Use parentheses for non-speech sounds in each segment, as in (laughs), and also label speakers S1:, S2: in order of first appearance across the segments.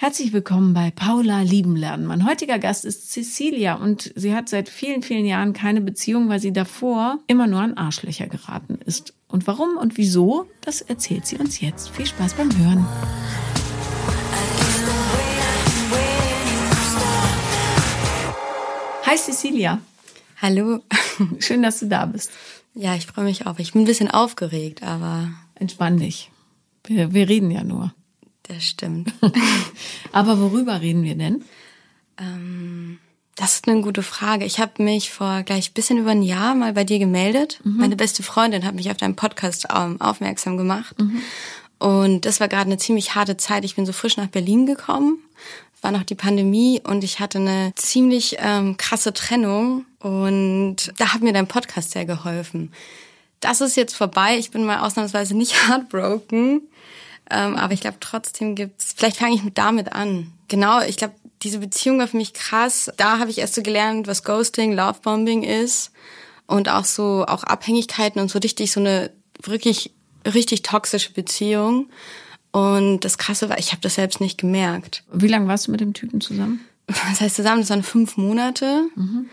S1: Herzlich willkommen bei Paula Lieben lernen. Mein heutiger Gast ist Cecilia und sie hat seit vielen, vielen Jahren keine Beziehung, weil sie davor immer nur an Arschlöcher geraten ist. Und warum und wieso, das erzählt sie uns jetzt. Viel Spaß beim Hören. Hi Cecilia.
S2: Hallo. (laughs)
S1: Schön, dass du da bist.
S2: Ja, ich freue mich auch. Ich bin ein bisschen aufgeregt, aber.
S1: Entspann dich. Wir, wir reden ja nur.
S2: Das stimmt. (laughs)
S1: Aber worüber reden wir denn?
S2: Ähm, das ist eine gute Frage. Ich habe mich vor gleich bisschen über ein Jahr mal bei dir gemeldet. Mhm. Meine beste Freundin hat mich auf deinen Podcast ähm, aufmerksam gemacht. Mhm. Und das war gerade eine ziemlich harte Zeit. Ich bin so frisch nach Berlin gekommen. War noch die Pandemie und ich hatte eine ziemlich ähm, krasse Trennung. Und da hat mir dein Podcast sehr geholfen. Das ist jetzt vorbei. Ich bin mal ausnahmsweise nicht (laughs) heartbroken. Ähm, aber ich glaube, trotzdem gibt's. Vielleicht fange ich mit damit an. Genau, ich glaube, diese Beziehung war für mich krass. Da habe ich erst so gelernt, was Ghosting, Lovebombing ist und auch so auch Abhängigkeiten und so richtig so eine wirklich richtig toxische Beziehung. Und das Krasse war, ich habe das selbst nicht gemerkt.
S1: Wie lange warst du mit dem Typen zusammen?
S2: Was heißt zusammen? Das waren fünf Monate. Mhm.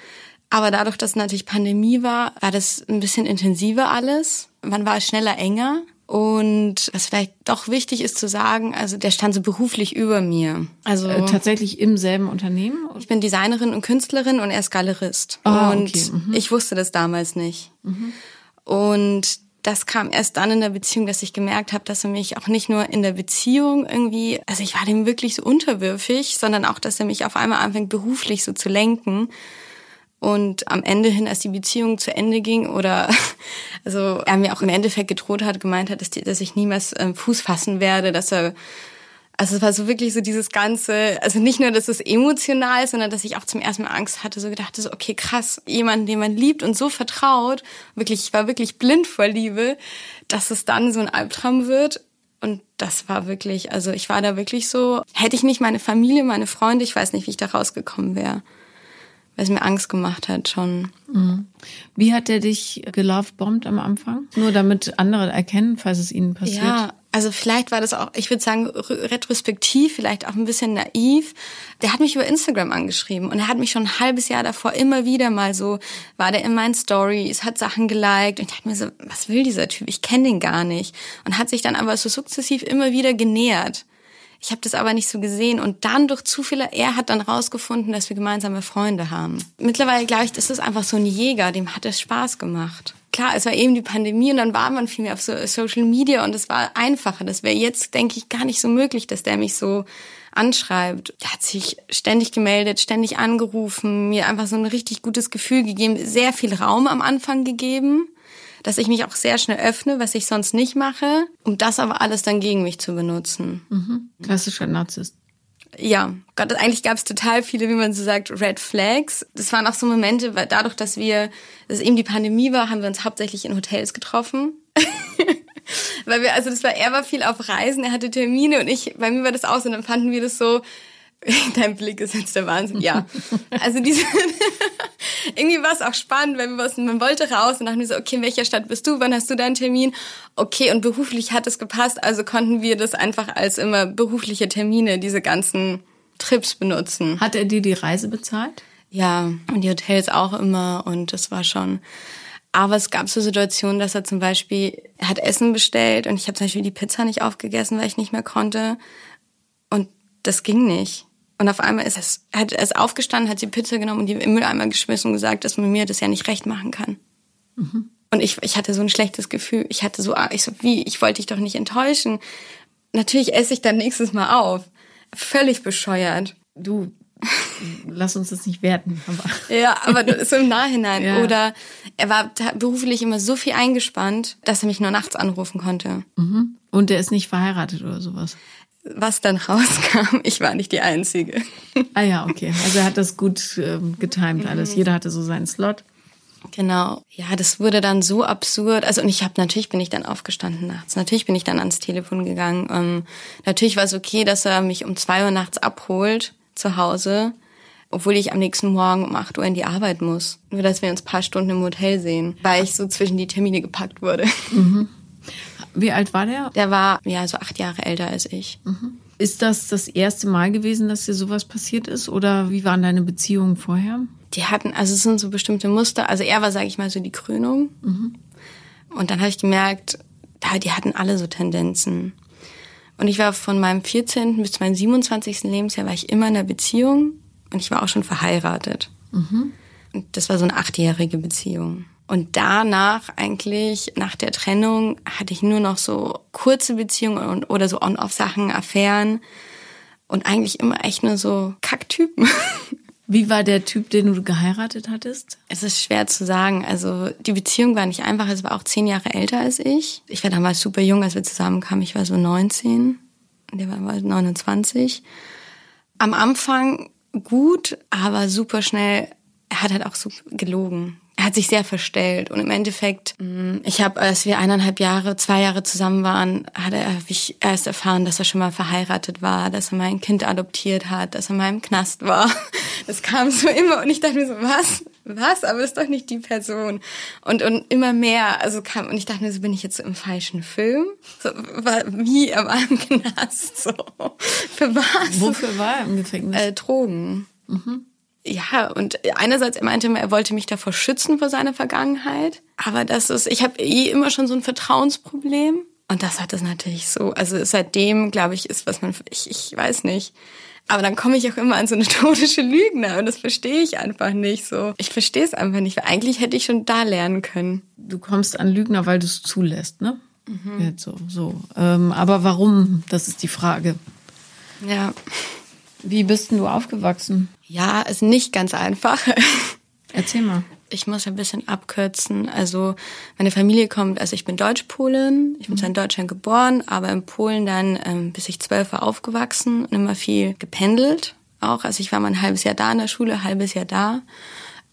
S2: Aber dadurch, dass natürlich Pandemie war, war das ein bisschen intensiver alles. Man war schneller enger. Und was vielleicht doch wichtig ist zu sagen, also der stand so beruflich über mir.
S1: Also äh, tatsächlich im selben Unternehmen?
S2: Ich bin Designerin und Künstlerin und er ist Galerist. Ah, und okay. mhm. ich wusste das damals nicht. Mhm. Und das kam erst dann in der Beziehung, dass ich gemerkt habe, dass er mich auch nicht nur in der Beziehung irgendwie, also ich war dem wirklich so unterwürfig, sondern auch, dass er mich auf einmal anfängt beruflich so zu lenken. Und am Ende hin, als die Beziehung zu Ende ging oder (laughs) also er mir auch im Endeffekt gedroht hat, gemeint hat, dass, die, dass ich niemals ähm, Fuß fassen werde, dass er also es war so wirklich so dieses ganze, also nicht nur, dass es emotional ist, sondern dass ich auch zum ersten Mal Angst hatte, so gedacht, so okay, krass, jemanden, den man liebt und so vertraut, wirklich, ich war wirklich blind vor Liebe, dass es dann so ein Albtraum wird. Und das war wirklich, also ich war da wirklich so, hätte ich nicht meine Familie, meine Freunde, ich weiß nicht, wie ich da rausgekommen wäre weil es mir Angst gemacht hat schon. Mhm.
S1: Wie hat er dich gelovebombt am Anfang? Nur damit andere erkennen, falls es ihnen passiert?
S2: Ja, also vielleicht war das auch, ich würde sagen, retrospektiv, vielleicht auch ein bisschen naiv. Der hat mich über Instagram angeschrieben und er hat mich schon ein halbes Jahr davor immer wieder mal so, war der in meinen Stories, hat Sachen geliked und ich dachte mir so, was will dieser Typ? Ich kenne den gar nicht. Und hat sich dann aber so sukzessiv immer wieder genähert. Ich habe das aber nicht so gesehen und dann durch Zufälle, er hat dann rausgefunden, dass wir gemeinsame Freunde haben. Mittlerweile glaube ich, das ist einfach so ein Jäger, dem hat es Spaß gemacht. Klar, es war eben die Pandemie und dann war man viel mehr auf so Social Media und es war einfacher. Das wäre jetzt, denke ich, gar nicht so möglich, dass der mich so anschreibt. Er hat sich ständig gemeldet, ständig angerufen, mir einfach so ein richtig gutes Gefühl gegeben, sehr viel Raum am Anfang gegeben dass ich mich auch sehr schnell öffne, was ich sonst nicht mache, um das aber alles dann gegen mich zu benutzen.
S1: Mhm. Klassischer Narzisst.
S2: Ja, Gott, eigentlich gab es total viele, wie man so sagt, Red Flags. Das waren auch so Momente, weil dadurch, dass wir, dass eben die Pandemie war, haben wir uns hauptsächlich in Hotels getroffen. (laughs) weil wir, also das war, er war viel auf Reisen, er hatte Termine und ich, bei mir war das auch so, und dann fanden wir das so, (laughs) Dein Blick ist jetzt der Wahnsinn. Ja. Also diese (laughs) irgendwie war es auch spannend, weil wir was, man wollte raus und dachten wir so, okay, in welcher Stadt bist du? Wann hast du deinen Termin? Okay, und beruflich hat es gepasst, also konnten wir das einfach als immer berufliche Termine, diese ganzen Trips benutzen.
S1: Hat er dir die Reise bezahlt?
S2: Ja, und die Hotels auch immer und das war schon. Aber es gab so Situationen, dass er zum Beispiel, er hat Essen bestellt und ich habe zum Beispiel die Pizza nicht aufgegessen, weil ich nicht mehr konnte. Und das ging nicht. Und auf einmal ist es, hat er ist aufgestanden, hat die Pizza genommen und die im Mülleimer geschmissen und gesagt, dass man mir das ja nicht recht machen kann. Mhm. Und ich, ich hatte so ein schlechtes Gefühl. Ich hatte so, ich so, wie, ich wollte dich doch nicht enttäuschen. Natürlich esse ich dann nächstes Mal auf. Völlig bescheuert.
S1: Du, lass uns das nicht werten.
S2: Aber. (laughs) Ja, aber so im Nachhinein. Ja. Oder er war beruflich immer so viel eingespannt, dass er mich nur nachts anrufen konnte.
S1: Mhm. Und er ist nicht verheiratet oder sowas
S2: was dann (laughs) rauskam, ich war nicht die Einzige.
S1: Ah ja, okay. Also er hat das gut ähm, getimt alles. Mhm. Jeder hatte so seinen Slot.
S2: Genau. Ja, das wurde dann so absurd. Also und ich habe natürlich bin ich dann aufgestanden nachts. Natürlich bin ich dann ans Telefon gegangen. Ähm, natürlich war es okay, dass er mich um zwei Uhr nachts abholt zu Hause, obwohl ich am nächsten Morgen um acht Uhr in die Arbeit muss. Nur dass wir uns paar Stunden im Hotel sehen, weil ich so zwischen die Termine gepackt wurde.
S1: Mhm. Wie alt war der?
S2: Der war ja so acht Jahre älter als ich. Mhm.
S1: Ist das das erste Mal gewesen, dass dir sowas passiert ist? Oder wie waren deine Beziehungen vorher?
S2: Die hatten, also es sind so bestimmte Muster. Also er war, sage ich mal, so die Krönung. Mhm. Und dann habe ich gemerkt, die hatten alle so Tendenzen. Und ich war von meinem 14. bis meinem 27. Lebensjahr war ich immer in einer Beziehung und ich war auch schon verheiratet. Mhm. Und das war so eine achtjährige Beziehung. Und danach eigentlich, nach der Trennung, hatte ich nur noch so kurze Beziehungen oder so On-Off-Sachen, Affären und eigentlich immer echt nur so Kacktypen. (laughs)
S1: Wie war der Typ, den du geheiratet hattest?
S2: Es ist schwer zu sagen. Also die Beziehung war nicht einfach. Es war auch zehn Jahre älter als ich. Ich war damals super jung, als wir zusammenkamen. Ich war so 19 und der war 29. Am Anfang gut, aber super schnell. Er hat halt auch so gelogen er hat sich sehr verstellt und im Endeffekt, mm, ich habe, als wir eineinhalb Jahre, zwei Jahre zusammen waren, hat er ich erst erfahren, dass er schon mal verheiratet war, dass er mein Kind adoptiert hat, dass er mal im Knast war. (laughs) Das kam so immer und ich dachte mir so, was? Was? Aber ist doch nicht die Person. Und, und immer mehr, also kam, und ich dachte mir so, bin ich jetzt so im falschen Film? So, wie er war im Knast, so. Für was?
S1: Wofür war er im Gefängnis?
S2: Äh, Drogen. Mhm ja, und einerseits er meinte er wollte mich davor schützen vor seiner Vergangenheit, aber das ist, ich habe eh immer schon so ein Vertrauensproblem und das hat es natürlich so, also seitdem glaube ich ist was man, ich, ich weiß nicht, aber dann komme ich auch immer an so eine (laughs) totische Lügner und das verstehe ich einfach nicht so. Ich verstehe es einfach nicht, weil eigentlich hätte ich schon da lernen können.
S1: Du kommst an Lügner, weil du es zulässt, ne? Mhm. Jetzt so, so. Ähm, aber warum? Das ist die Frage.
S2: Ja.
S1: Wie bist denn du aufgewachsen?
S2: Ja, ist nicht ganz einfach. (laughs)
S1: Erzähl mal.
S2: Ich muss ein bisschen abkürzen. Also meine Familie kommt, also ich bin Deutsch-Polin, ich bin zwar in Deutschland geboren, aber in Polen dann ähm, bis ich zwölf war aufgewachsen und immer viel gependelt auch. Also ich war mal ein halbes Jahr da in der Schule, ein halbes Jahr da.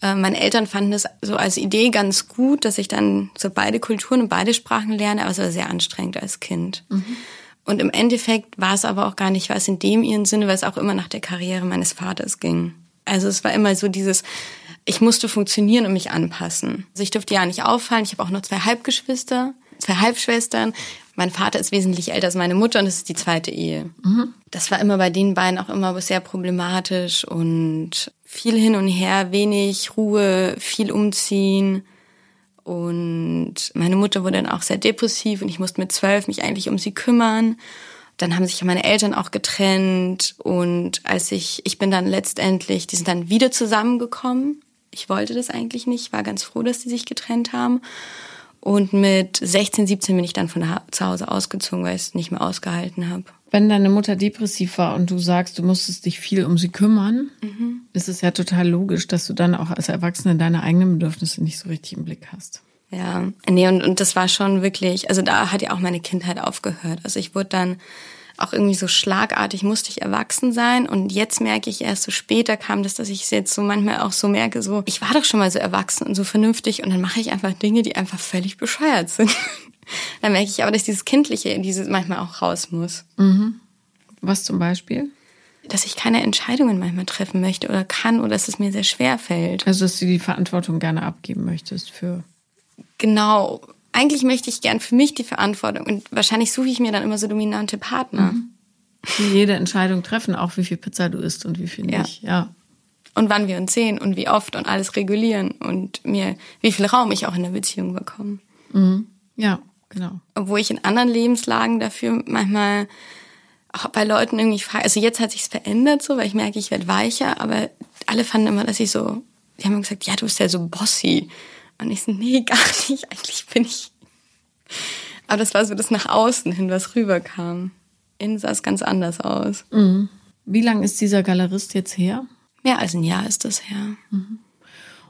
S2: Äh, meine Eltern fanden es so als Idee ganz gut, dass ich dann so beide Kulturen und beide Sprachen lerne, aber es war sehr anstrengend als Kind. Mhm. Und im Endeffekt war es aber auch gar nicht was in dem ihren Sinne, weil es auch immer nach der Karriere meines Vaters ging. Also es war immer so dieses, ich musste funktionieren und mich anpassen. Also ich durfte ja nicht auffallen. Ich habe auch noch zwei Halbgeschwister, zwei Halbschwestern. Mein Vater ist wesentlich älter als meine Mutter und das ist die zweite Ehe. Mhm. Das war immer bei den beiden auch immer sehr problematisch und viel hin und her, wenig Ruhe, viel umziehen. Und meine Mutter wurde dann auch sehr depressiv und ich musste mit zwölf mich eigentlich um sie kümmern. Dann haben sich meine Eltern auch getrennt und als ich, ich bin dann letztendlich, die sind dann wieder zusammengekommen. Ich wollte das eigentlich nicht, war ganz froh, dass die sich getrennt haben. Und mit 16, 17 bin ich dann von zu Hause ausgezogen, weil ich es nicht mehr ausgehalten habe.
S1: Wenn deine Mutter depressiv war und du sagst, du musstest dich viel um sie kümmern, mhm. ist es ja total logisch, dass du dann auch als Erwachsene deine eigenen Bedürfnisse nicht so richtig im Blick hast.
S2: Ja, nee, und, und das war schon wirklich, also da hat ja auch meine Kindheit aufgehört. Also ich wurde dann auch irgendwie so schlagartig musste ich erwachsen sein und jetzt merke ich erst so später kam das, dass ich es jetzt so manchmal auch so merke, so ich war doch schon mal so erwachsen und so vernünftig und dann mache ich einfach Dinge, die einfach völlig bescheuert sind. (laughs) dann merke ich aber, dass dieses Kindliche dieses manchmal auch raus muss.
S1: Mhm. Was zum Beispiel?
S2: Dass ich keine Entscheidungen manchmal treffen möchte oder kann oder dass es mir sehr schwer fällt.
S1: Also dass du die Verantwortung gerne abgeben möchtest für.
S2: Genau, eigentlich möchte ich gern für mich die Verantwortung und wahrscheinlich suche ich mir dann immer so dominante Partner. Mhm.
S1: Die jede Entscheidung treffen, auch wie viel Pizza du isst und wie viel nicht. Ja. ja.
S2: Und wann wir uns sehen und wie oft und alles regulieren und mir, wie viel Raum ich auch in der Beziehung bekomme.
S1: Mhm. Ja, genau.
S2: Obwohl ich in anderen Lebenslagen dafür manchmal auch bei Leuten irgendwie frage, also jetzt hat sich's verändert so, weil ich merke, ich werde weicher, aber alle fanden immer, dass ich so, die haben gesagt, ja, du bist ja so bossy. Und ich so, nee, (laughs) gar nicht. Eigentlich bin ich. (laughs) Aber das war so das nach außen hin, was rüberkam. Innen sah es ganz anders aus.
S1: Mhm. Wie lange ist dieser Galerist jetzt her?
S2: Mehr als ein Jahr ist das her.
S1: Mhm.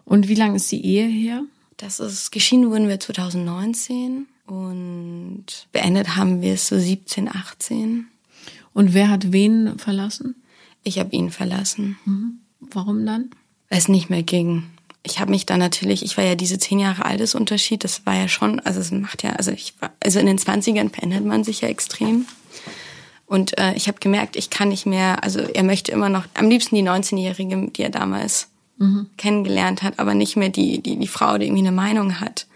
S1: Und wie lange ist die Ehe her?
S2: Das ist, geschieden wurden wir 2019 und beendet haben wir es so 17, 18.
S1: Und wer hat wen verlassen?
S2: Ich habe ihn verlassen.
S1: Mhm. Warum dann?
S2: Weil es nicht mehr ging ich habe mich dann natürlich, ich war ja diese zehn Jahre altes Unterschied, das war ja schon, also es macht ja, also ich war, also in den Zwanzigern verändert man sich ja extrem. Und äh, ich habe gemerkt, ich kann nicht mehr, also er möchte immer noch, am liebsten die 19-Jährige, die er damals mhm. kennengelernt hat, aber nicht mehr die, die, die Frau, die irgendwie eine Meinung hat.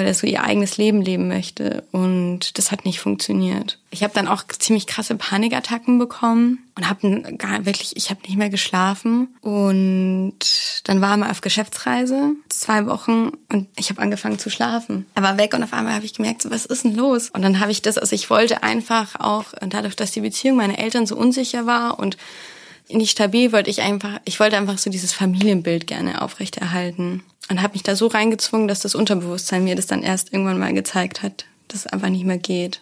S2: Weil er so ihr eigenes Leben leben möchte. Und das hat nicht funktioniert. Ich habe dann auch ziemlich krasse Panikattacken bekommen und habe gar wirklich, ich habe nicht mehr geschlafen. Und dann war er mal auf Geschäftsreise, zwei Wochen, und ich habe angefangen zu schlafen. Er war weg und auf einmal habe ich gemerkt, so, was ist denn los? Und dann habe ich das, also ich wollte einfach auch, dadurch, dass die Beziehung meiner Eltern so unsicher war und nicht stabil, wollte ich einfach, ich wollte einfach so dieses Familienbild gerne aufrechterhalten und habe mich da so reingezwungen, dass das Unterbewusstsein mir das dann erst irgendwann mal gezeigt hat, dass es einfach nicht mehr geht.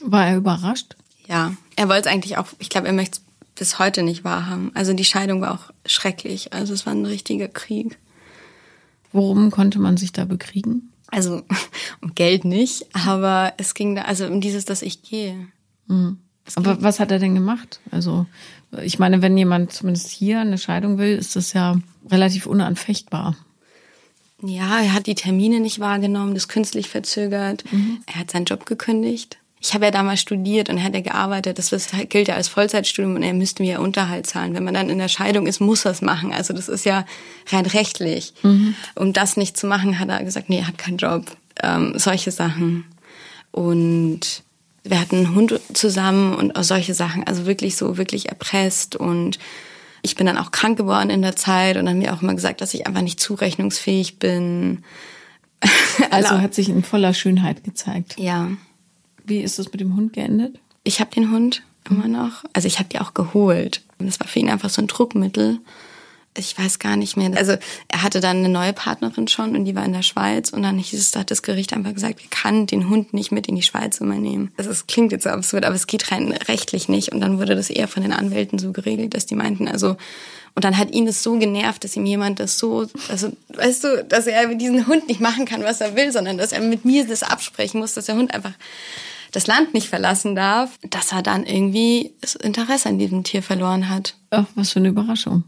S1: War er überrascht?
S2: Ja, er wollte es eigentlich auch, ich glaube, er möchte es bis heute nicht wahrhaben. Also die Scheidung war auch schrecklich. Also es war ein richtiger Krieg.
S1: Worum konnte man sich da bekriegen?
S2: Also (laughs) um Geld nicht, aber es ging da, also um dieses, dass ich gehe.
S1: Mhm. Aber was hat er denn gemacht? Also ich meine, wenn jemand zumindest hier eine Scheidung will, ist das ja relativ unanfechtbar.
S2: Ja, er hat die Termine nicht wahrgenommen, das künstlich verzögert. Mhm. Er hat seinen Job gekündigt. Ich habe ja damals studiert und er hat ja gearbeitet. Das gilt ja als Vollzeitstudium und er müsste mir ja Unterhalt zahlen. Wenn man dann in der Scheidung ist, muss er es machen. Also das ist ja rein rechtlich. Mhm. Um das nicht zu machen, hat er gesagt, nee, er hat keinen Job. Ähm, solche Sachen. Und wir hatten einen Hund zusammen und solche Sachen. Also wirklich so, wirklich erpresst und ich bin dann auch krank geworden in der Zeit und dann mir auch immer gesagt, dass ich einfach nicht zurechnungsfähig bin. (laughs)
S1: also hat sich in voller Schönheit gezeigt.
S2: Ja.
S1: Wie ist es mit dem Hund geendet?
S2: Ich habe den Hund immer noch. Also ich habe die auch geholt. Das war für ihn einfach so ein Druckmittel ich weiß gar nicht mehr. Also er hatte dann eine neue Partnerin schon und die war in der Schweiz und dann hieß es, hat das Gericht einfach gesagt, er kann den Hund nicht mit in die Schweiz übernehmen. Also es klingt jetzt absurd, aber es geht rein rechtlich nicht und dann wurde das eher von den Anwälten so geregelt, dass die meinten, also und dann hat ihn das so genervt, dass ihm jemand das so, also weißt du, dass er mit diesem Hund nicht machen kann, was er will, sondern dass er mit mir das absprechen muss, dass der Hund einfach das Land nicht verlassen darf, dass er dann irgendwie das Interesse an diesem Tier verloren hat.
S1: Ach, was für eine Überraschung.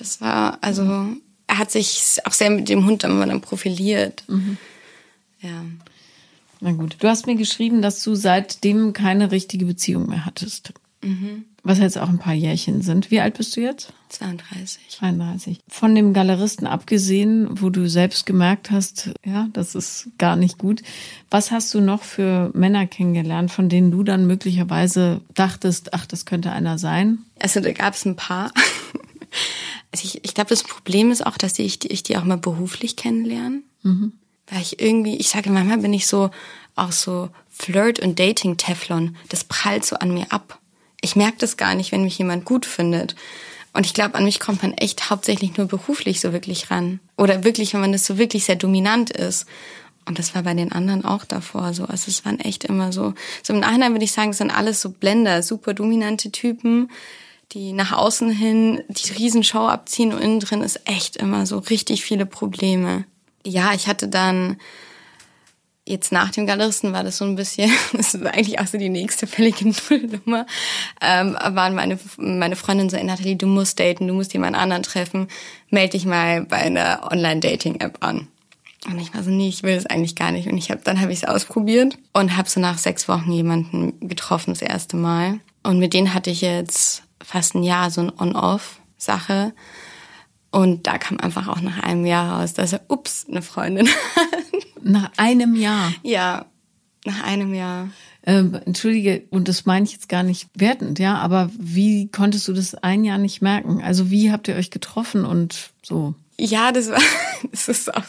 S2: Das war, also, er hat sich auch sehr mit dem Hund dann profiliert. Mhm. Ja.
S1: Na gut. Du hast mir geschrieben, dass du seitdem keine richtige Beziehung mehr hattest. Mhm. Was jetzt auch ein paar Jährchen sind. Wie alt bist du jetzt?
S2: 32.
S1: 32. Von dem Galeristen abgesehen, wo du selbst gemerkt hast, ja, das ist gar nicht gut. Was hast du noch für Männer kennengelernt, von denen du dann möglicherweise dachtest, ach, das könnte einer sein?
S2: Also da gab es ein paar. Also ich, ich glaube, das Problem ist auch, dass ich, ich die auch mal beruflich kennenlerne. Mhm. Weil ich irgendwie, ich sage manchmal bin ich so, auch so Flirt- und Dating-Teflon. Das prallt so an mir ab. Ich merke das gar nicht, wenn mich jemand gut findet. Und ich glaube, an mich kommt man echt hauptsächlich nur beruflich so wirklich ran. Oder wirklich, wenn man das so wirklich sehr dominant ist. Und das war bei den anderen auch davor so. Also es waren echt immer so. So im Nachhinein würde ich sagen, es sind alles so Blender, super dominante Typen, die nach außen hin die Riesenshow abziehen und innen drin ist echt immer so richtig viele Probleme. Ja, ich hatte dann jetzt nach dem Galeristen war das so ein bisschen, (laughs) das war eigentlich auch so die nächste völlige (laughs) Nullnummer, ähm, waren meine, meine Freundin so, Nathalie, du musst daten, du musst jemand anderen treffen, melde dich mal bei einer Online-Dating-App an. Und ich war so, nee, ich will das eigentlich gar nicht. Und ich hab, dann habe ich es ausprobiert und habe so nach sechs Wochen jemanden getroffen, das erste Mal. Und mit denen hatte ich jetzt fast ein Jahr so ein On-Off-Sache. Und da kam einfach auch nach einem Jahr raus, dass er, ups, eine Freundin (laughs) hat.
S1: Nach einem Jahr?
S2: Ja, nach einem Jahr.
S1: Ähm, Entschuldige, und das meine ich jetzt gar nicht wertend, ja, aber wie konntest du das ein Jahr nicht merken? Also wie habt ihr euch getroffen und so?
S2: Ja, das war, (laughs) das ist auch,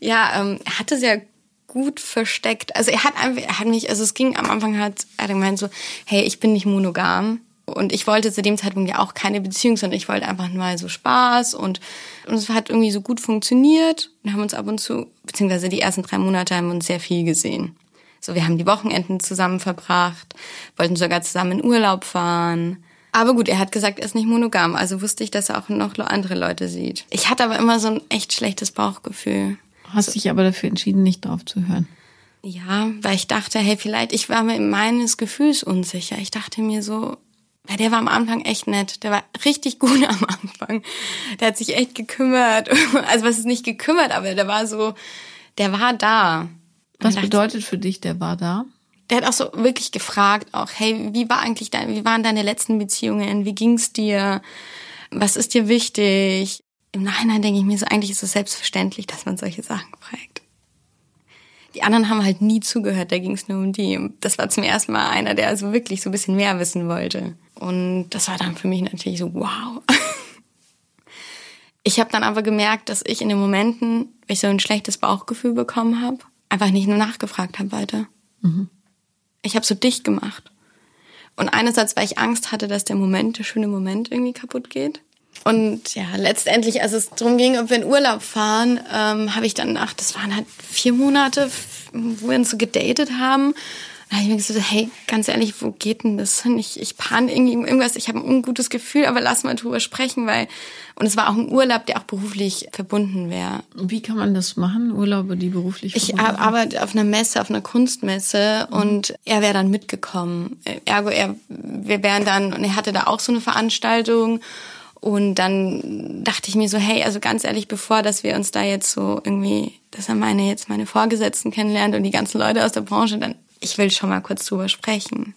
S2: ja, ähm, er hatte sehr gut versteckt. Also er hat einfach, er hat mich, also es ging am Anfang hat, er hat gemeint so, hey, ich bin nicht monogam. Und ich wollte zu dem Zeitpunkt ja auch keine Beziehung, sondern ich wollte einfach mal so Spaß und, und es hat irgendwie so gut funktioniert. Wir haben uns ab und zu, beziehungsweise die ersten drei Monate haben wir uns sehr viel gesehen. So, wir haben die Wochenenden zusammen verbracht, wollten sogar zusammen in Urlaub fahren. Aber gut, er hat gesagt, er ist nicht monogam, also wusste ich, dass er auch noch andere Leute sieht. Ich hatte aber immer so ein echt schlechtes Bauchgefühl.
S1: Hast so. dich aber dafür entschieden, nicht drauf zu hören.
S2: Ja, weil ich dachte, hey, vielleicht, ich war mir meines Gefühls unsicher. Ich dachte mir so, weil der war am Anfang echt nett. Der war richtig gut (laughs) am Anfang. Der hat sich echt gekümmert. (laughs) Also was ist nicht gekümmert, aber der war so, der war da.
S1: Was bedeutet für dich, der war da?
S2: Der hat auch so wirklich gefragt, auch, hey, wie war eigentlich dein, wie waren deine letzten Beziehungen? Wie ging's dir? Was ist dir wichtig? Im Nachhinein denke ich mir so, eigentlich ist es selbstverständlich, dass man solche Sachen fragt. Die anderen haben halt nie zugehört, da ging es nur um die. Das war zum ersten Mal einer, der also wirklich so ein bisschen mehr wissen wollte. Und das war dann für mich natürlich so, wow. (laughs) Ich habe dann aber gemerkt, dass ich in den Momenten, wenn ich so ein schlechtes Bauchgefühl bekommen habe, einfach nicht nur nachgefragt habe weiter. Mhm. Ich habe so dicht gemacht. Und einerseits, weil ich Angst hatte, dass der Moment, der schöne Moment irgendwie kaputt geht. Und ja, letztendlich, als es darum ging, ob wir in Urlaub fahren, ähm, habe ich dann, ach, das waren halt vier Monate, wo wir uns so gedatet haben. Da ich mir gesagt, hey, ganz ehrlich, wo geht denn das hin? Ich, ich pan irgendwie irgendwas, ich habe ein ungutes Gefühl, aber lass mal drüber sprechen, weil, und es war auch ein Urlaub, der auch beruflich verbunden wäre.
S1: Wie kann man das machen, Urlaube, die beruflich
S2: Ich arbeite auf einer Messe, auf einer Kunstmesse mhm. und er wäre dann mitgekommen. Ergo, er, wir wären dann, und er hatte da auch so eine Veranstaltung und dann dachte ich mir so, hey, also ganz ehrlich, bevor, dass wir uns da jetzt so irgendwie, dass er meine, jetzt meine Vorgesetzten kennenlernt und die ganzen Leute aus der Branche, dann, ich will schon mal kurz drüber sprechen.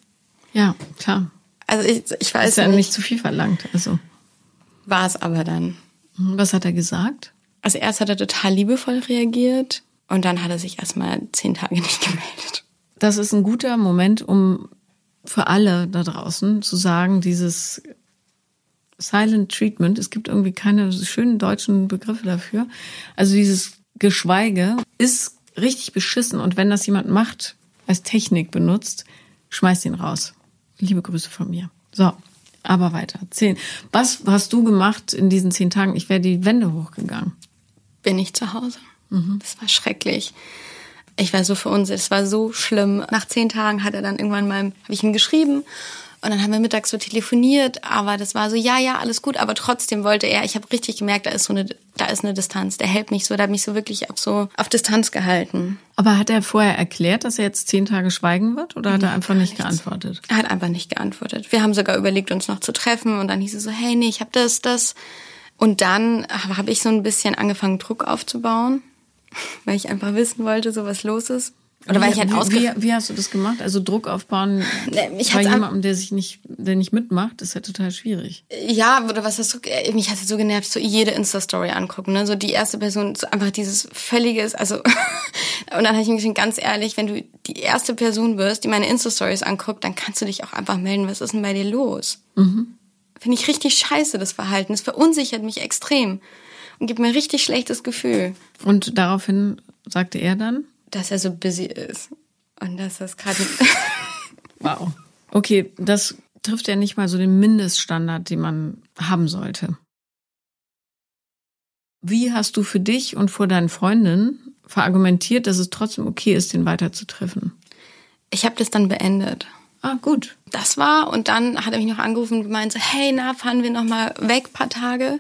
S1: Ja, klar.
S2: Also ich, ich weiß
S1: ist ja nicht. nicht zu viel verlangt, also.
S2: War es aber dann.
S1: Mhm, was hat er gesagt?
S2: Also erst hat er total liebevoll reagiert und dann hat er sich erstmal zehn Tage (laughs) nicht gemeldet.
S1: Das ist ein guter Moment, um für alle da draußen zu sagen, dieses Silent Treatment. Es gibt irgendwie keine schönen deutschen Begriffe dafür. Also dieses Geschweige ist richtig beschissen. Und wenn das jemand macht, als Technik benutzt, schmeißt ihn raus. Liebe Grüße von mir. So, aber weiter. Zehn. Was hast du gemacht in diesen zehn Tagen? Ich wäre die Wände hochgegangen.
S2: Bin ich zu Hause. Mhm. Das war schrecklich. Ich war so verunsichert. Es war so schlimm. Nach zehn Tagen hat er dann irgendwann mal, habe ich ihm geschrieben und dann haben wir mittags so telefoniert, aber das war so, ja, ja, alles gut, aber trotzdem wollte er, ich habe richtig gemerkt, da ist so eine, da ist eine Distanz. Der hält mich so, der hat mich so wirklich auf so auf Distanz gehalten.
S1: Aber hat er vorher erklärt, dass er jetzt zehn Tage schweigen wird oder hat er einfach nicht nichts. geantwortet?
S2: Er hat einfach nicht geantwortet. Wir haben sogar überlegt, uns noch zu treffen und dann hieß es so, hey, nee, ich habe das, das. Und dann habe ich so ein bisschen angefangen, Druck aufzubauen, (laughs) weil ich einfach wissen wollte, so was los ist.
S1: Oder weil ich halt wie, wie, wie hast du das gemacht? Also Druck aufbauen ich bei jemandem, der sich nicht, der nicht mitmacht, ist ja total schwierig.
S2: Ja, oder was hast du, äh, mich hat es so genervt, so jede Insta-Story angucken, ne? So die erste Person, so einfach dieses völliges, also, (laughs) und dann habe ich mir gesagt, ganz ehrlich, wenn du die erste Person wirst, die meine Insta-Stories anguckt, dann kannst du dich auch einfach melden, was ist denn bei dir los? Mhm. Finde ich richtig scheiße, das Verhalten. Das verunsichert mich extrem und gibt mir ein richtig schlechtes Gefühl.
S1: Und daraufhin sagte er dann?
S2: Dass er so busy ist. Und dass das gerade. (laughs)
S1: wow. Okay, das trifft ja nicht mal so den Mindeststandard, den man haben sollte. Wie hast du für dich und vor deinen Freundinnen verargumentiert, dass es trotzdem okay ist, den weiterzutreffen?
S2: Ich habe das dann beendet.
S1: Ah, gut.
S2: Das war und dann hat er mich noch angerufen und gemeint so, hey, na, fahren wir noch mal weg paar Tage?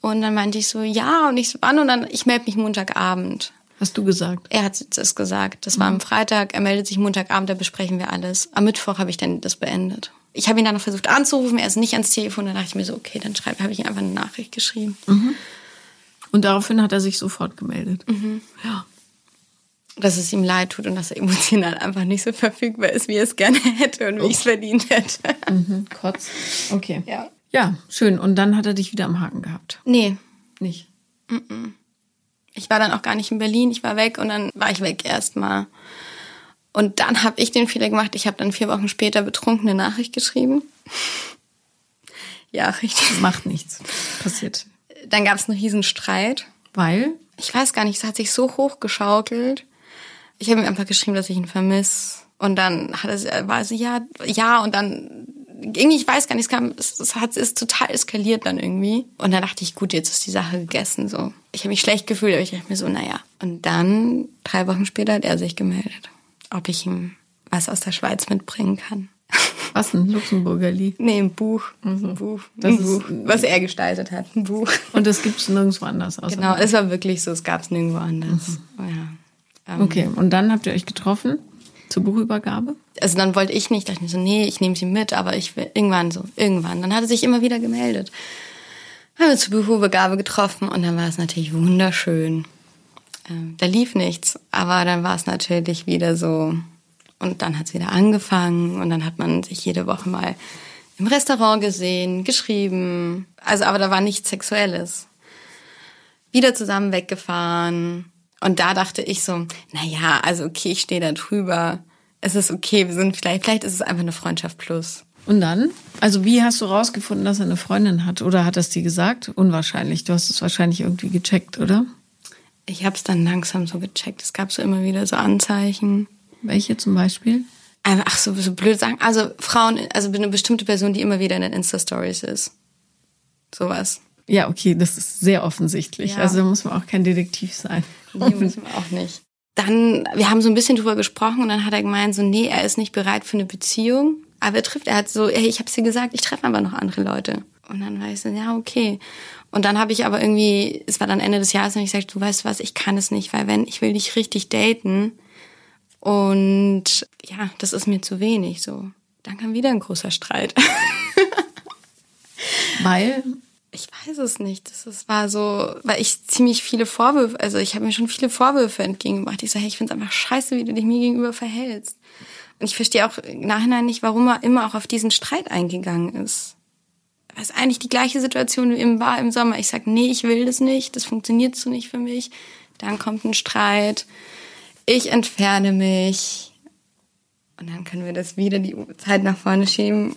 S2: Und dann meinte ich so, ja, und ich so, wann? Und dann, ich melde mich Montagabend.
S1: Hast du gesagt?
S2: Er hat es gesagt. Das war am Freitag. Er meldet sich Montagabend, da besprechen wir alles. Am Mittwoch habe ich dann das beendet. Ich habe ihn dann noch versucht anzurufen, er ist nicht ans Telefon. Dann dachte ich mir so, okay, dann schreibe, habe ich ihm einfach eine Nachricht geschrieben. Mhm.
S1: Und daraufhin hat er sich sofort gemeldet. Mhm. Ja.
S2: Dass es ihm leid tut und dass er emotional einfach nicht so verfügbar ist, wie er es gerne hätte und wie ich es verdient hätte.
S1: Mhm. Kotz. Okay.
S2: Ja.
S1: Ja, schön. Und dann hat er dich wieder am Haken gehabt.
S2: Nee.
S1: Nicht.
S2: Mhm. Ich war dann auch gar nicht in Berlin, ich war weg und dann war ich weg erstmal. Und dann habe ich den Fehler gemacht, ich habe dann vier Wochen später betrunkene Nachricht geschrieben. (laughs) ja, richtig.
S1: Macht nichts. Passiert.
S2: Dann gab es einen riesen Streit.
S1: Weil?
S2: Ich weiß gar nicht, es hat sich so hochgeschaukelt. Ich habe ihm einfach geschrieben, dass ich ihn vermisse. Und dann hat er, war sie ja, ja, und dann irgendwie, ich weiß gar nicht, es kam, es, es hat, ist total eskaliert dann irgendwie. Und dann dachte ich, gut, jetzt ist die Sache gegessen, so. Ich habe mich schlecht gefühlt, aber ich dachte mir so, naja. Und dann, drei Wochen später, hat er sich gemeldet, ob ich ihm was aus der Schweiz mitbringen kann. (laughs)
S1: Was, ein Luxemburgerli?
S2: Nee, ein Buch. Also, ein Buch. Das ein Buch, was er gestaltet hat. Ein Buch.
S1: Und das gibt's nirgendwo anders.
S2: Genau, es war wirklich so, es gab's nirgendwo anders. Mhm.
S1: Ja. Ähm, okay, und dann habt ihr euch getroffen? Zur Buchübergabe?
S2: Also dann wollte ich nicht, dachte ich so, nee, ich nehme sie mit, aber ich will irgendwann so, irgendwann. Dann hat er sich immer wieder gemeldet. Haben wir zur Buchübergabe getroffen und dann war es natürlich wunderschön. Ähm, da lief nichts, aber dann war es natürlich wieder so. Und dann hat es wieder angefangen und dann hat man sich jede Woche mal im Restaurant gesehen, geschrieben. Also, aber da war nichts Sexuelles. Wieder zusammen weggefahren. Und da dachte ich so, na ja, also okay, ich stehe da drüber. Es ist okay, wir sind vielleicht, vielleicht ist es einfach eine Freundschaft plus.
S1: Und dann? Also wie hast du rausgefunden, dass er eine Freundin hat? Oder hat das dir gesagt? Unwahrscheinlich. Du hast es wahrscheinlich irgendwie gecheckt, oder?
S2: Ich habe es dann langsam so gecheckt. Es gab so immer wieder so Anzeichen.
S1: Welche zum Beispiel?
S2: Ach so, so blöd sagen. Also Frauen, also eine bestimmte Person, die immer wieder in den Insta-Stories ist. Sowas.
S1: Ja, okay, das ist sehr offensichtlich. Ja. Also da muss man auch kein Detektiv sein.
S2: Nee, müssen wir auch nicht. Dann, wir haben so ein bisschen drüber gesprochen und dann hat er gemeint, so, nee, er ist nicht bereit für eine Beziehung. Aber er trifft, er hat so, hey, ich hab's dir gesagt, ich treffe einfach noch andere Leute. Und dann war ich so, ja, okay. Und dann habe ich aber irgendwie, es war dann Ende des Jahres, und ich gesagt, du weißt was, ich kann es nicht, weil wenn, ich will dich richtig daten. Und ja, das ist mir zu wenig, so. Dann kam wieder ein großer Streit.
S1: weil?
S2: Ich weiß es nicht. Das ist, war so, weil ich ziemlich viele Vorwürfe, also ich habe mir schon viele Vorwürfe entgegengebracht. Ich so, hey, ich finde es einfach scheiße, wie du dich mir gegenüber verhältst. Und ich verstehe auch im Nachhinein nicht, warum er immer auch auf diesen Streit eingegangen ist. Weil es eigentlich die gleiche Situation wie im war im Sommer. Ich sag, nee, ich will das nicht, das funktioniert so nicht für mich. Dann kommt ein Streit. Ich entferne mich. Und dann können wir das wieder die Zeit nach vorne schieben.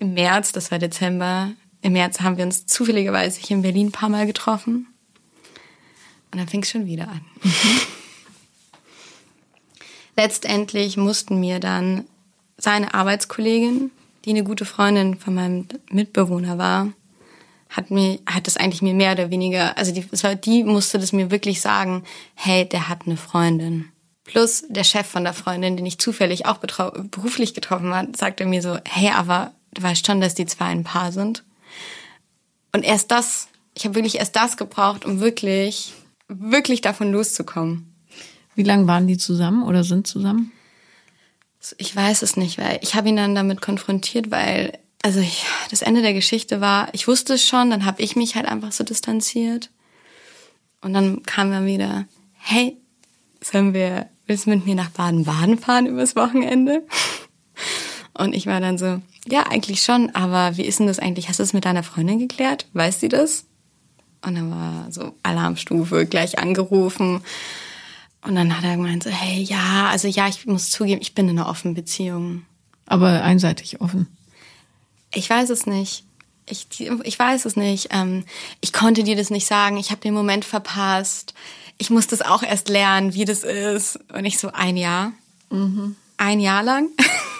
S2: Im März, das war Dezember, im März haben wir uns zufälligerweise hier in Berlin ein paar Mal getroffen. Und dann fing es schon wieder an. (laughs) Letztendlich mussten mir dann seine Arbeitskollegin, die eine gute Freundin von meinem Mitbewohner war, hat mir, hat das eigentlich mir mehr oder weniger, also die, die musste das mir wirklich sagen, hey, der hat eine Freundin. Plus der Chef von der Freundin, den ich zufällig auch beruflich getroffen hat, sagte mir so, hey, aber du weißt schon, dass die zwei ein Paar sind. Und erst das, ich habe wirklich erst das gebraucht, um wirklich, wirklich davon loszukommen.
S1: Wie lange waren die zusammen oder sind zusammen?
S2: Ich weiß es nicht, weil ich habe ihn dann damit konfrontiert, weil also ich, das Ende der Geschichte war, ich wusste es schon, dann habe ich mich halt einfach so distanziert. Und dann kam er wieder, hey, sollen wir, willst du mit mir nach Baden-Baden fahren übers Wochenende? Und ich war dann so, ja, eigentlich schon, aber wie ist denn das eigentlich? Hast du es mit deiner Freundin geklärt? Weiß sie das? Und dann war so Alarmstufe, gleich angerufen. Und dann hat er gemeint so, hey, ja, also ja, ich muss zugeben, ich bin in einer offenen Beziehung.
S1: Aber einseitig offen?
S2: Ich weiß es nicht. Ich, ich weiß es nicht. Ähm, ich konnte dir das nicht sagen. Ich habe den Moment verpasst. Ich muss das auch erst lernen, wie das ist. Und ich so, ein Jahr. Mhm. Ein Jahr lang. (laughs)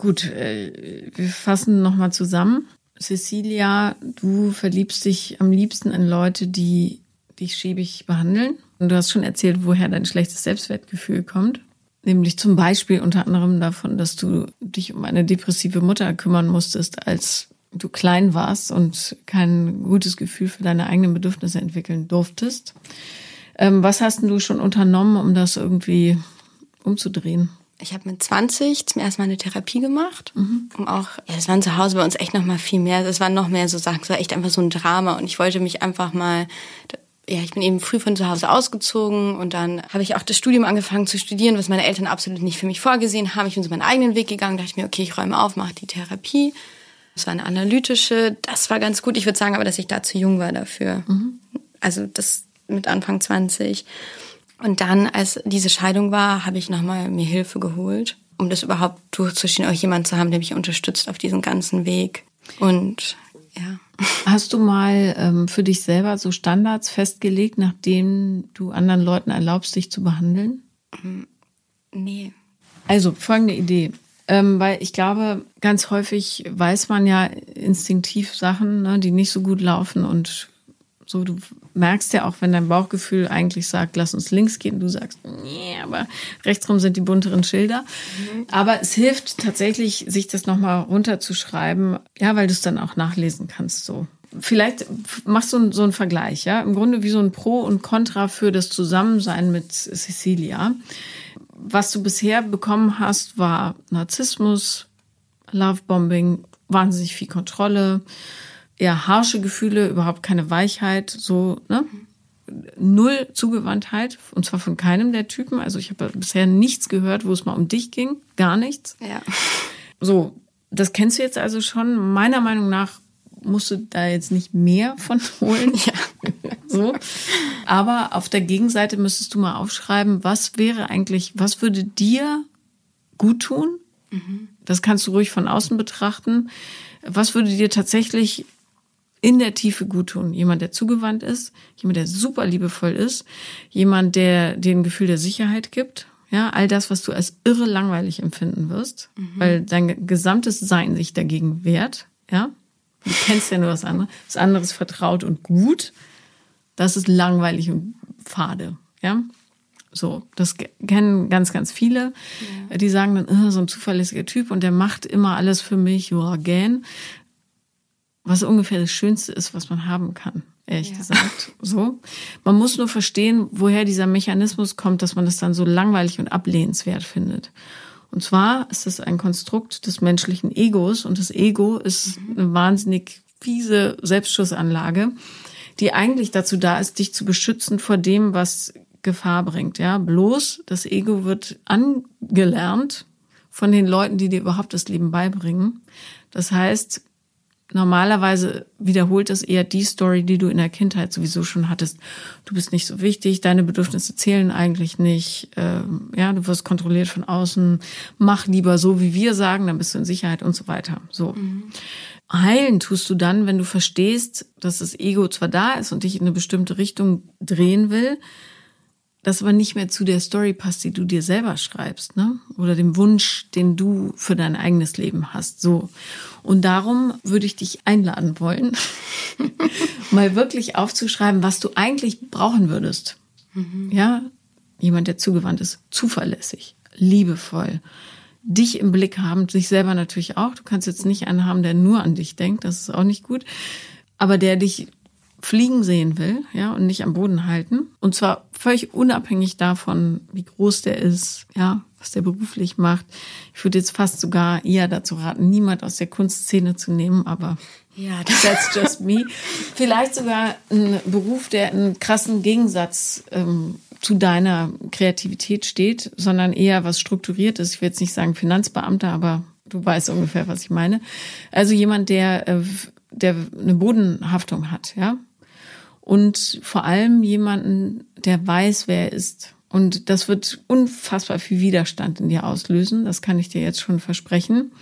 S1: Gut, äh, wir fassen nochmal zusammen. Cecilia, du verliebst dich am liebsten in Leute, die dich schäbig behandeln. Und du hast schon erzählt, woher dein schlechtes Selbstwertgefühl kommt. Nämlich zum Beispiel unter anderem davon, dass du dich um eine depressive Mutter kümmern musstest, als du klein warst und kein gutes Gefühl für deine eigenen Bedürfnisse entwickeln durftest. Ähm, was hast du schon unternommen, um das irgendwie umzudrehen?
S2: Ich habe mit 20 zum ersten Mal eine Therapie gemacht, mhm. um auch, ja, es waren zu Hause bei uns echt noch mal viel mehr, es waren noch mehr so Sachen, es war echt einfach so ein Drama und ich wollte mich einfach mal, ja, ich bin eben früh von zu Hause ausgezogen und dann habe ich auch das Studium angefangen zu studieren, was meine Eltern absolut nicht für mich vorgesehen haben. Ich bin so meinen eigenen Weg gegangen, dachte ich mir, okay, ich räume auf, mache die Therapie. Das war eine analytische, das war ganz gut. Ich würde sagen aber, dass ich da zu jung war dafür. Mhm. Also das mit Anfang 20. Und dann, als diese Scheidung war, habe ich nochmal mir Hilfe geholt, um das überhaupt durchzustehen, auch jemand zu haben, der mich unterstützt auf diesem ganzen Weg. Und ja.
S1: Hast du mal ähm, für dich selber so Standards festgelegt, nachdem du anderen Leuten erlaubst, dich zu behandeln?
S2: Mm, nee.
S1: Also folgende Idee. Ähm, weil ich glaube, ganz häufig weiß man ja instinktiv Sachen, ne, die nicht so gut laufen und so, du merkst ja auch, wenn dein Bauchgefühl eigentlich sagt, lass uns links gehen, du sagst, nee, aber rechtsrum sind die bunteren Schilder. Mhm. Aber es hilft tatsächlich, sich das nochmal runterzuschreiben, ja, weil du es dann auch nachlesen kannst, so. Vielleicht machst du so einen Vergleich, ja. Im Grunde wie so ein Pro und Contra für das Zusammensein mit Cecilia. Was du bisher bekommen hast, war Narzissmus, Lovebombing, wahnsinnig viel Kontrolle, eher harsche Gefühle, überhaupt keine Weichheit, so, ne? Null Zugewandtheit, und zwar von keinem der Typen. Also ich habe bisher nichts gehört, wo es mal um dich ging. Gar nichts.
S2: Ja.
S1: So, das kennst du jetzt also schon. Meiner Meinung nach musst du da jetzt nicht mehr von holen.
S2: Ja. (laughs)
S1: So. Aber auf der Gegenseite müsstest du mal aufschreiben, was wäre eigentlich, was würde dir gut tun? Mhm. Das kannst du ruhig von außen betrachten. Was würde dir tatsächlich in der Tiefe gut tun? Jemand, der zugewandt ist, jemand, der super liebevoll ist, jemand, der dir ein Gefühl der Sicherheit gibt. Ja, all das, was du als irre langweilig empfinden wirst, mhm. weil dein gesamtes Sein sich dagegen wehrt. Ja, du kennst ja nur das andere. Das andere ist vertraut und gut. Das ist langweilig und fade. Ja, so, das kennen ganz, ganz viele. Ja. Die sagen dann, oh, so ein zuverlässiger Typ und der macht immer alles für mich, ja, gern. Was ungefähr das Schönste ist, was man haben kann, ehrlich ja. gesagt. So. Man muss nur verstehen, woher dieser Mechanismus kommt, dass man das dann so langweilig und ablehnenswert findet. Und zwar ist das ein Konstrukt des menschlichen Egos und das Ego ist mhm. eine wahnsinnig fiese Selbstschussanlage, die eigentlich dazu da ist, dich zu beschützen vor dem, was Gefahr bringt. Ja, bloß das Ego wird angelernt von den Leuten, die dir überhaupt das Leben beibringen. Das heißt, normalerweise wiederholt das eher die Story, die du in der Kindheit sowieso schon hattest. Du bist nicht so wichtig, deine Bedürfnisse zählen eigentlich nicht. Ähm, ja, du wirst kontrolliert von außen. Mach lieber so, wie wir sagen, dann bist du in Sicherheit und so weiter. So. Mhm. Heilen tust du dann, wenn du verstehst, dass das Ego zwar da ist und dich in eine bestimmte Richtung drehen will, das aber nicht mehr zu der Story passt, die du dir selber schreibst, ne? Oder dem Wunsch, den du für dein eigenes Leben hast. So. Und darum würde ich dich einladen wollen, (laughs) mal wirklich aufzuschreiben, was du eigentlich brauchen würdest. Mhm. Ja, jemand, der zugewandt ist, zuverlässig, liebevoll, dich im Blick haben, sich selber natürlich auch. Du kannst jetzt nicht einen haben, der nur an dich denkt, das ist auch nicht gut. Aber der dich fliegen sehen will, ja, und nicht am Boden halten. Und zwar völlig unabhängig davon, wie groß der ist, ja, was der beruflich macht. Ich würde jetzt fast sogar eher dazu raten, niemand aus der Kunstszene zu nehmen, aber ja, (laughs) that's just me. Vielleicht sogar ein Beruf, der einen krassen Gegensatz ähm, zu deiner Kreativität steht, sondern eher was strukturiert ist. Ich will jetzt nicht sagen Finanzbeamter, aber du weißt ungefähr, was ich meine. Also jemand, der äh, der eine Bodenhaftung hat, ja, und vor allem jemanden, der weiß, wer er ist. Und das wird unfassbar viel Widerstand in dir auslösen. Das kann ich dir jetzt schon versprechen,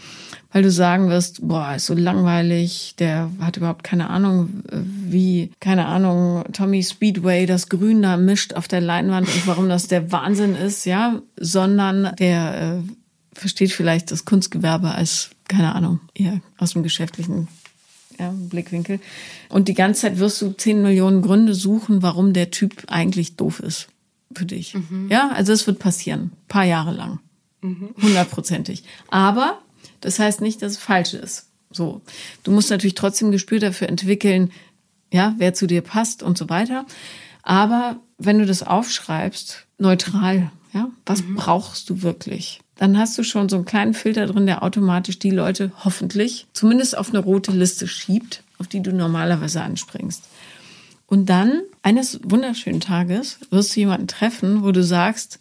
S1: weil du sagen wirst, boah, ist so langweilig, der hat überhaupt keine Ahnung, wie, keine Ahnung, Tommy Speedway das Grün da mischt auf der Leinwand und warum das der Wahnsinn ist, ja, sondern der äh, versteht vielleicht das Kunstgewerbe als, keine Ahnung, eher aus dem geschäftlichen ja, Blickwinkel. Und die ganze Zeit wirst du zehn Millionen Gründe suchen, warum der Typ eigentlich doof ist für dich. Mhm. Ja, also es wird passieren, paar Jahre lang, mhm. hundertprozentig. Aber das heißt nicht, dass es falsch ist. So, du musst natürlich trotzdem Gespür dafür entwickeln, ja, wer zu dir passt und so weiter. Aber wenn du das aufschreibst, neutral, ja, was mhm. brauchst du wirklich? Dann hast du schon so einen kleinen Filter drin, der automatisch die Leute hoffentlich zumindest auf eine rote Liste schiebt, auf die du normalerweise anspringst. Und dann eines wunderschönen Tages wirst du jemanden treffen, wo du sagst,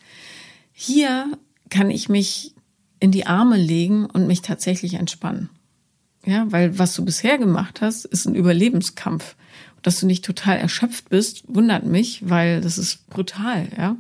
S1: hier kann ich mich in die Arme legen und mich tatsächlich entspannen. Ja, weil was du bisher gemacht hast, ist ein Überlebenskampf. Dass du nicht total erschöpft bist, wundert mich, weil das ist brutal, ja.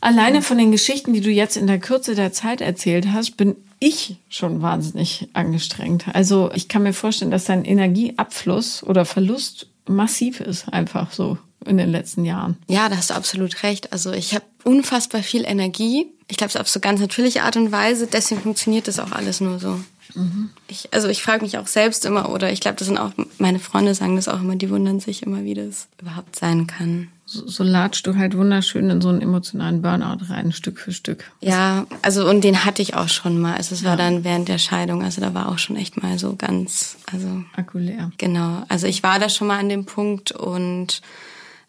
S1: Alleine von den Geschichten, die du jetzt in der Kürze der Zeit erzählt hast, bin ich schon wahnsinnig angestrengt. Also ich kann mir vorstellen, dass dein Energieabfluss oder Verlust massiv ist, einfach so in den letzten Jahren.
S2: Ja, da hast du absolut recht. Also ich habe unfassbar viel Energie. Ich glaube, es auf so ganz natürliche Art und Weise. Deswegen funktioniert das auch alles nur so. Mhm. Ich, also ich frage mich auch selbst immer, oder ich glaube, das sind auch meine Freunde sagen das auch immer, die wundern sich immer, wie das überhaupt sein kann
S1: so, so latschst du halt wunderschön in so einen emotionalen Burnout rein, Stück für Stück.
S2: Ja, also und den hatte ich auch schon mal. Also es war ja. dann während der Scheidung, also da war auch schon echt mal so ganz, also
S1: Akku leer.
S2: Genau, also ich war da schon mal an dem Punkt und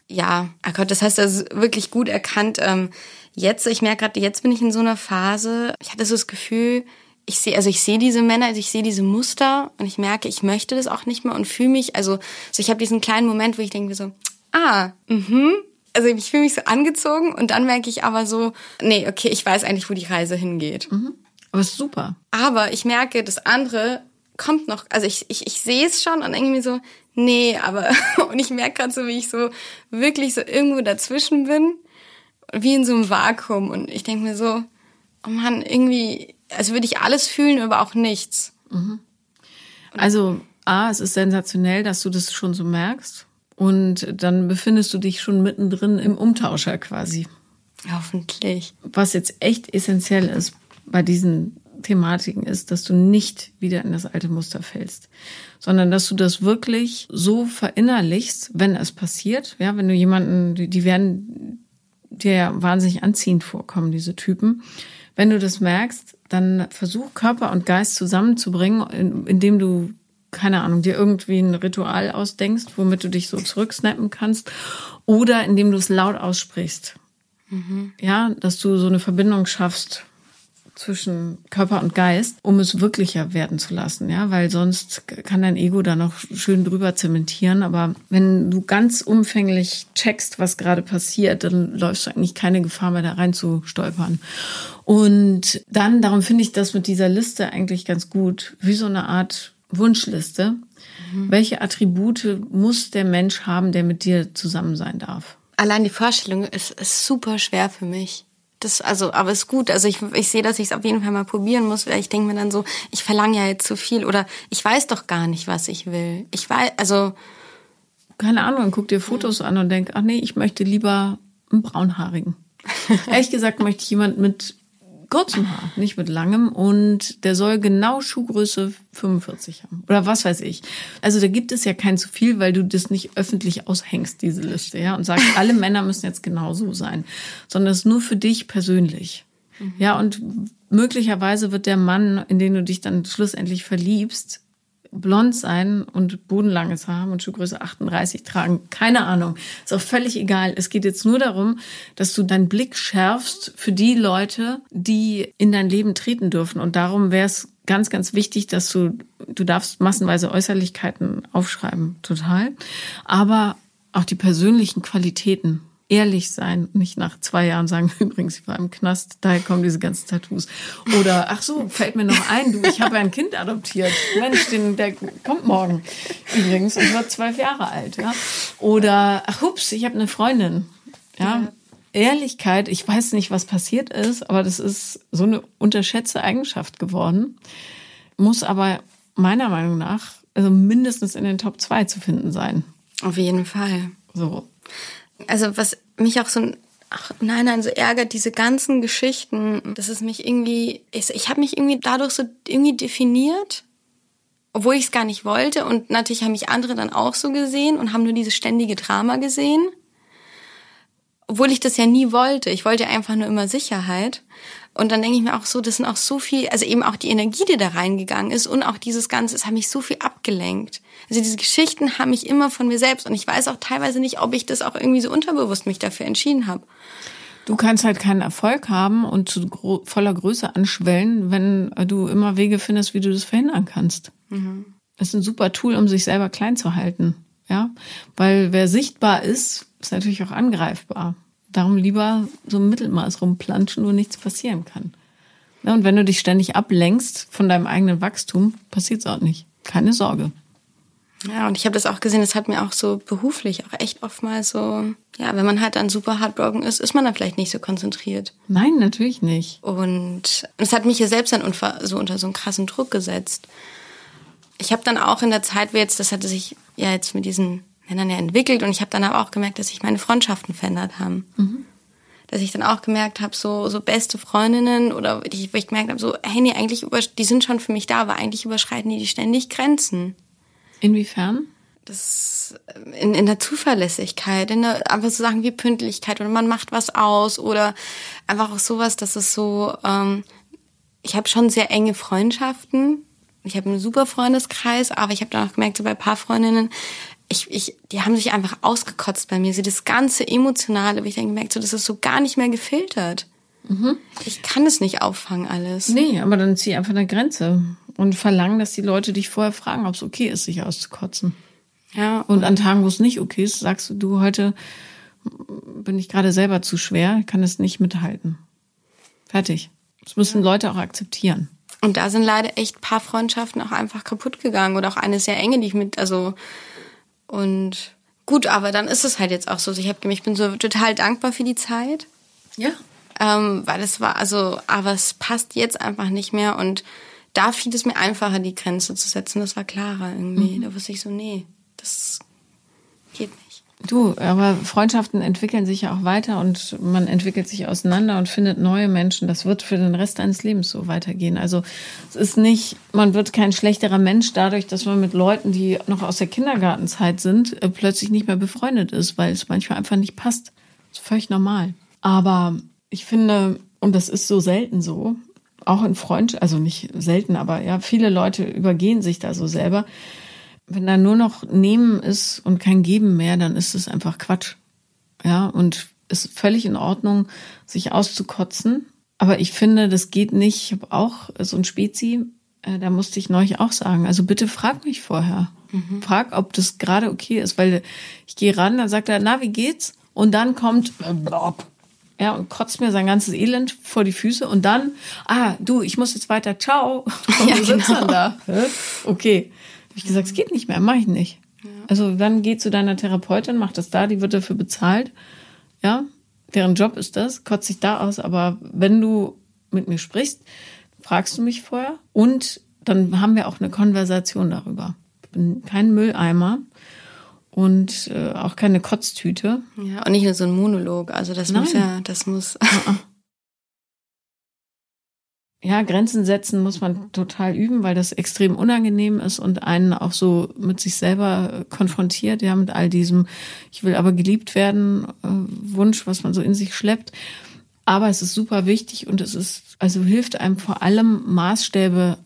S2: ja, oh Gott, das heißt also wirklich gut erkannt. Ähm, jetzt, ich merke gerade, jetzt bin ich in so einer Phase. Ich hatte so das Gefühl, ich sehe, also ich sehe diese Männer, also ich sehe diese Muster und ich merke, ich möchte das auch nicht mehr und fühle mich, also, also ich habe diesen kleinen Moment, wo ich denke so, ah, mhm. Also ich fühle mich so angezogen und dann merke ich aber so, nee, okay, ich weiß eigentlich, wo die Reise hingeht.
S1: Mhm. Aber ist super.
S2: Aber ich merke, das andere kommt noch, also ich, ich, ich sehe es schon und irgendwie so, nee, aber, (laughs) und ich merke gerade so, wie ich so wirklich so irgendwo dazwischen bin, wie in so einem Vakuum. Und ich denke mir so, oh Mann, irgendwie, also würde ich alles fühlen, aber auch nichts. Mhm.
S1: Also, A, es ist sensationell, dass du das schon so merkst. Und dann befindest du dich schon mittendrin im Umtauscher quasi.
S2: Hoffentlich.
S1: Was jetzt echt essentiell ist bei diesen Thematiken ist, dass du nicht wieder in das alte Muster fällst, sondern dass du das wirklich so verinnerlichst, wenn es passiert. Ja, wenn du jemanden, die werden dir ja wahnsinnig anziehend vorkommen, diese Typen. Wenn du das merkst, dann versuch Körper und Geist zusammenzubringen, indem du keine Ahnung, dir irgendwie ein Ritual ausdenkst, womit du dich so zurücksnappen kannst, oder indem du es laut aussprichst. Mhm. Ja, dass du so eine Verbindung schaffst zwischen Körper und Geist, um es wirklicher werden zu lassen, ja, weil sonst kann dein Ego da noch schön drüber zementieren. Aber wenn du ganz umfänglich checkst, was gerade passiert, dann läufst du eigentlich keine Gefahr mehr, da rein zu stolpern. Und dann, darum finde ich das mit dieser Liste eigentlich ganz gut, wie so eine Art Wunschliste. Mhm. Welche Attribute muss der Mensch haben, der mit dir zusammen sein darf?
S2: Allein die Vorstellung ist, ist super schwer für mich. Das, also, aber ist gut. Also ich, ich sehe, dass ich es auf jeden Fall mal probieren muss, weil ich denke mir dann so, ich verlange ja jetzt zu viel oder ich weiß doch gar nicht, was ich will. Ich weiß, also.
S1: Keine Ahnung, guck dir Fotos an und denk, ach nee, ich möchte lieber einen braunhaarigen. (laughs) Ehrlich gesagt möchte ich jemand mit kurzem Haar, nicht mit langem. Und der soll genau Schuhgröße 45 haben. Oder was weiß ich. Also da gibt es ja kein zu viel, weil du das nicht öffentlich aushängst, diese Liste, ja, und sagst, alle Männer müssen jetzt genau so sein. Sondern es ist nur für dich persönlich. Mhm. Ja, und möglicherweise wird der Mann, in den du dich dann schlussendlich verliebst, blond sein und bodenlanges Haar und Schuhgröße 38 tragen. Keine Ahnung. Ist auch völlig egal. Es geht jetzt nur darum, dass du deinen Blick schärfst für die Leute, die in dein Leben treten dürfen. Und darum wäre es ganz, ganz wichtig, dass du, du darfst massenweise Äußerlichkeiten aufschreiben. Total. Aber auch die persönlichen Qualitäten ehrlich sein, nicht nach zwei Jahren sagen, (laughs) übrigens, ich war im Knast, daher kommen diese ganzen Tattoos. Oder, ach so, fällt mir noch ein, du, ich habe ein Kind adoptiert. Mensch, den, der kommt morgen übrigens und wird zwölf Jahre alt. Ja? Oder, ach hups, ich habe eine Freundin. Ja? ja. Ehrlichkeit, ich weiß nicht, was passiert ist, aber das ist so eine unterschätzte Eigenschaft geworden. Muss aber meiner Meinung nach also mindestens in den Top 2 zu finden sein.
S2: Auf jeden Fall.
S1: So
S2: also was mich auch so ach, nein, nein, so ärgert diese ganzen Geschichten, dass es mich irgendwie, ich, ich habe mich irgendwie dadurch so irgendwie definiert, obwohl ich es gar nicht wollte. Und natürlich haben mich andere dann auch so gesehen und haben nur dieses ständige Drama gesehen. Obwohl ich das ja nie wollte. Ich wollte einfach nur immer Sicherheit. Und dann denke ich mir auch so, das sind auch so viel, also eben auch die Energie, die da reingegangen ist und auch dieses Ganze, es hat mich so viel abgelenkt. Also diese Geschichten haben mich immer von mir selbst und ich weiß auch teilweise nicht, ob ich das auch irgendwie so unterbewusst mich dafür entschieden habe.
S1: Du kannst halt keinen Erfolg haben und zu voller Größe anschwellen, wenn du immer Wege findest, wie du das verhindern kannst. Mhm. Das ist ein super Tool, um sich selber klein zu halten. Ja, weil wer sichtbar ist, ist natürlich auch angreifbar. Darum lieber so im Mittelmaß rumplanschen, wo nichts passieren kann. Ja, und wenn du dich ständig ablenkst von deinem eigenen Wachstum, passiert es auch nicht. Keine Sorge.
S2: Ja, und ich habe das auch gesehen, das hat mir auch so beruflich auch echt oft mal so, ja, wenn man halt dann super heartbroken ist, ist man dann vielleicht nicht so konzentriert.
S1: Nein, natürlich nicht.
S2: Und es hat mich ja selbst dann so unter so einen krassen Druck gesetzt. Ich habe dann auch in der Zeit, wie jetzt, das hatte sich ja jetzt mit diesen Männern ja entwickelt und ich habe dann aber auch gemerkt, dass sich meine Freundschaften verändert haben. Mhm. Dass ich dann auch gemerkt habe, so, so beste Freundinnen oder die, wo ich gemerkt habe, so, hey, nee, eigentlich über, die sind schon für mich da, aber eigentlich überschreiten die, die ständig Grenzen.
S1: Inwiefern?
S2: Das äh, in, in der Zuverlässigkeit, in der einfach so Sachen wie Pünktlichkeit oder man macht was aus oder einfach auch sowas, dass es so, ähm, ich habe schon sehr enge Freundschaften. Ich habe einen super Freundeskreis, aber ich habe dann auch gemerkt, so bei ein paar Freundinnen, ich, ich, die haben sich einfach ausgekotzt bei mir. So das ganze Emotionale, wie ich dann gemerkt so, das ist so gar nicht mehr gefiltert. Mhm. Ich kann es nicht auffangen alles.
S1: Nee, aber dann zieh einfach eine Grenze und verlangen, dass die Leute dich vorher fragen, ob es okay ist, sich auszukotzen. Ja. Und an Tagen, wo es nicht okay ist, sagst du, du, heute bin ich gerade selber zu schwer, kann es nicht mithalten. Fertig. Das müssen ja. Leute auch akzeptieren.
S2: Und da sind leider echt paar Freundschaften auch einfach kaputt gegangen oder auch eine sehr enge, die ich mit, also und gut, aber dann ist es halt jetzt auch so. Ich habe, ich bin so total dankbar für die Zeit.
S1: Ja.
S2: Ähm, weil es war, also, aber es passt jetzt einfach nicht mehr und da fiel es mir einfacher, die Grenze zu setzen. Das war klarer irgendwie. Mhm. Da wusste ich so, nee, das geht nicht.
S1: Du, aber Freundschaften entwickeln sich ja auch weiter und man entwickelt sich auseinander und findet neue Menschen. Das wird für den Rest deines Lebens so weitergehen. Also es ist nicht, man wird kein schlechterer Mensch dadurch, dass man mit Leuten, die noch aus der Kindergartenzeit sind, äh, plötzlich nicht mehr befreundet ist, weil es manchmal einfach nicht passt. Das ist völlig normal. Aber ich finde, und das ist so selten so, auch in Freundschaft, also nicht selten, aber ja, viele Leute übergehen sich da so selber wenn da nur noch Nehmen ist und kein Geben mehr, dann ist es einfach Quatsch. Ja, und es ist völlig in Ordnung, sich auszukotzen. Aber ich finde, das geht nicht. Ich habe auch so ein Spezi, äh, da musste ich neulich auch sagen, also bitte frag mich vorher. Mhm. Frag, ob das gerade okay ist, weil ich gehe ran, dann sagt er, na, wie geht's? Und dann kommt, ja, und kotzt mir sein ganzes Elend vor die Füße und dann, ah, du, ich muss jetzt weiter, ciao. (laughs) Und ja, du sitzt genau. dann da. Okay ich gesagt, es geht nicht mehr, mache ich nicht. Ja. Also dann geh zu deiner Therapeutin, mach das da, die wird dafür bezahlt. Ja, deren Job ist das, kotzt sich da aus. Aber wenn du mit mir sprichst, fragst du mich vorher und dann haben wir auch eine Konversation darüber. Ich bin kein Mülleimer und äh, auch keine Kotztüte.
S2: Ja, und nicht nur so ein Monolog. Also das Nein. muss ja, das muss.
S1: Ja, Grenzen setzen muss man total üben, weil das extrem unangenehm ist und einen auch so mit sich selber konfrontiert, ja, mit all diesem, ich will aber geliebt werden, äh, Wunsch, was man so in sich schleppt. Aber es ist super wichtig und es ist, also hilft einem vor allem Maßstäbe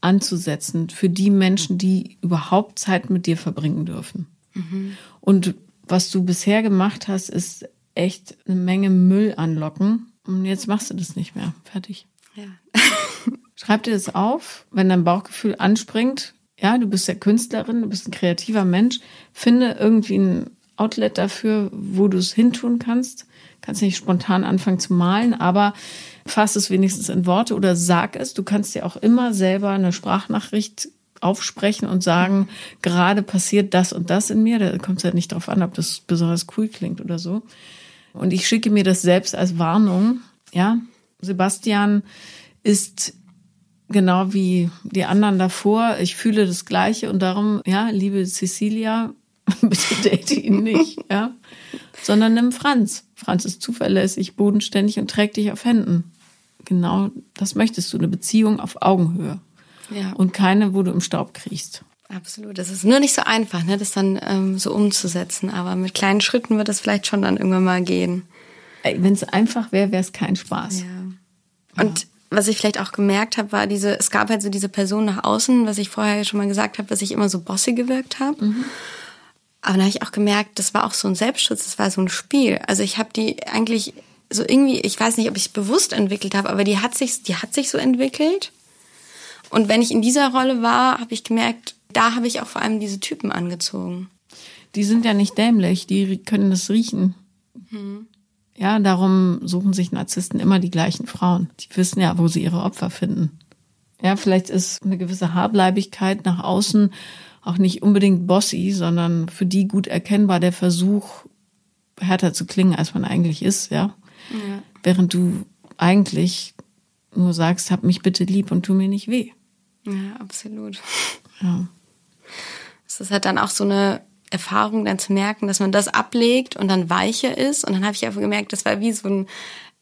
S1: anzusetzen für die Menschen, die überhaupt Zeit mit dir verbringen dürfen. Mhm. Und was du bisher gemacht hast, ist echt eine Menge Müll anlocken. Und jetzt machst du das nicht mehr. Fertig. Ja. (laughs) Schreib dir das auf, wenn dein Bauchgefühl anspringt. Ja, du bist ja Künstlerin, du bist ein kreativer Mensch. Finde irgendwie ein Outlet dafür, wo du es hintun kannst. Kannst nicht spontan anfangen zu malen, aber fass es wenigstens in Worte oder sag es. Du kannst dir auch immer selber eine Sprachnachricht aufsprechen und sagen, gerade passiert das und das in mir. Da kommt es halt nicht drauf an, ob das besonders cool klingt oder so. Und ich schicke mir das selbst als Warnung. Ja, Sebastian ist genau wie die anderen davor. Ich fühle das Gleiche und darum, ja, liebe Cecilia, (laughs) bitte date ihn nicht, (laughs) ja, sondern nimm Franz. Franz ist zuverlässig, bodenständig und trägt dich auf Händen. Genau, das möchtest du, eine Beziehung auf Augenhöhe. Ja. Und keine, wo du im Staub kriechst.
S2: Absolut. Das ist nur nicht so einfach, ne, das dann ähm, so umzusetzen. Aber mit kleinen Schritten wird das vielleicht schon dann irgendwann mal gehen.
S1: Wenn es einfach wäre, wäre es kein Spaß. Ja.
S2: Und was ich vielleicht auch gemerkt habe, war diese, es gab halt so diese Person nach außen, was ich vorher schon mal gesagt habe, dass ich immer so bossy gewirkt habe. Mhm. Aber dann habe ich auch gemerkt, das war auch so ein Selbstschutz, das war so ein Spiel. Also ich habe die eigentlich so irgendwie, ich weiß nicht, ob ich es bewusst entwickelt habe, aber die hat sich, die hat sich so entwickelt. Und wenn ich in dieser Rolle war, habe ich gemerkt, da habe ich auch vor allem diese Typen angezogen.
S1: Die sind ja nicht dämlich, die können das riechen. Mhm. Ja, darum suchen sich Narzissten immer die gleichen Frauen. Die wissen ja, wo sie ihre Opfer finden. Ja, vielleicht ist eine gewisse Harbleibigkeit nach außen auch nicht unbedingt bossy, sondern für die gut erkennbar der Versuch, härter zu klingen, als man eigentlich ist, ja. ja. Während du eigentlich nur sagst, hab mich bitte lieb und tu mir nicht weh.
S2: Ja, absolut. Ja. Es ist halt dann auch so eine Erfahrung dann zu merken, dass man das ablegt und dann weicher ist. Und dann habe ich einfach gemerkt, das war wie so, ein,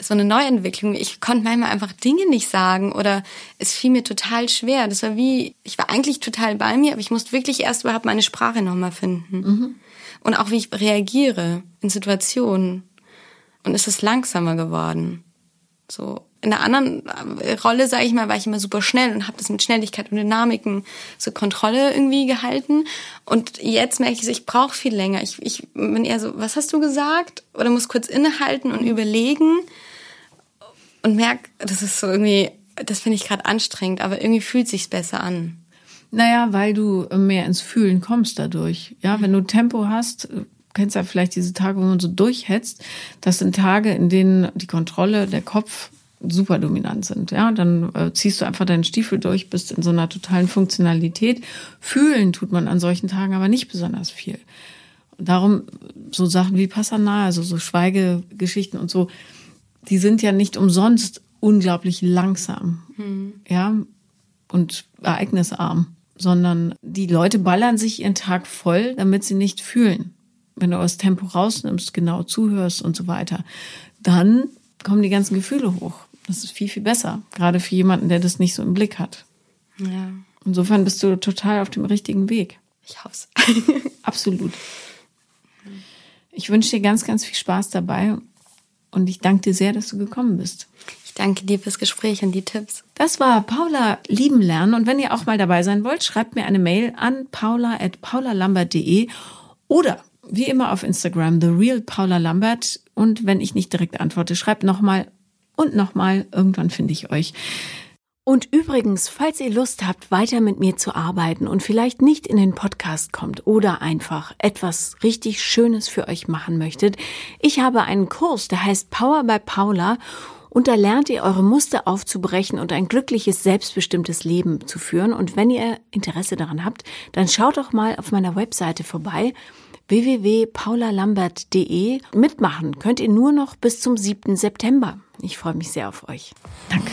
S2: so eine Neuentwicklung. Ich konnte manchmal einfach Dinge nicht sagen oder es fiel mir total schwer. Das war wie, ich war eigentlich total bei mir, aber ich musste wirklich erst überhaupt meine Sprache nochmal finden. Mhm. Und auch wie ich reagiere in Situationen. Und es ist langsamer geworden. So, in der anderen äh, Rolle, sage ich mal, war ich immer super schnell und habe das mit Schnelligkeit und Dynamiken so Kontrolle irgendwie gehalten. Und jetzt merke ich, ich brauche viel länger. Ich, ich bin eher so, was hast du gesagt? Oder muss kurz innehalten und überlegen und merke, das ist so irgendwie, das finde ich gerade anstrengend, aber irgendwie fühlt sich's besser an.
S1: Naja, weil du mehr ins Fühlen kommst dadurch. Ja, wenn du Tempo hast, kennst ja vielleicht diese Tage, wo man so durchhetzt. Das sind Tage, in denen die Kontrolle, der Kopf super dominant sind. Ja, dann äh, ziehst du einfach deinen Stiefel durch, bist in so einer totalen Funktionalität. Fühlen tut man an solchen Tagen aber nicht besonders viel. Und darum so Sachen wie Passana, also so Schweigegeschichten und so, die sind ja nicht umsonst unglaublich langsam. Mhm. Ja, und ereignisarm, sondern die Leute ballern sich ihren Tag voll, damit sie nicht fühlen. Wenn du das Tempo rausnimmst, genau zuhörst und so weiter, dann kommen die ganzen Gefühle hoch. Das ist viel, viel besser. Gerade für jemanden, der das nicht so im Blick hat. Ja. Insofern bist du total auf dem richtigen Weg.
S2: Ich hoffe
S1: es. (laughs) (laughs) Absolut. Ich wünsche dir ganz, ganz viel Spaß dabei und ich danke dir sehr, dass du gekommen bist.
S2: Ich danke dir fürs Gespräch und die Tipps.
S1: Das war Paula lieben lernen und wenn ihr auch mal dabei sein wollt, schreibt mir eine Mail an paula@paulalambert.de oder wie immer auf Instagram the real Paula Lambert und wenn ich nicht direkt antworte, schreibt nochmal und nochmal, irgendwann finde ich euch. Und übrigens, falls ihr Lust habt, weiter mit mir zu arbeiten und vielleicht nicht in den Podcast kommt oder einfach etwas richtig Schönes für euch machen möchtet, ich habe einen Kurs, der heißt Power by Paula und da lernt ihr eure Muster aufzubrechen und ein glückliches, selbstbestimmtes Leben zu führen. Und wenn ihr Interesse daran habt, dann schaut doch mal auf meiner Webseite vorbei www.paulalambert.de. Mitmachen könnt ihr nur noch bis zum 7. September. Ich freue mich sehr auf euch. Danke.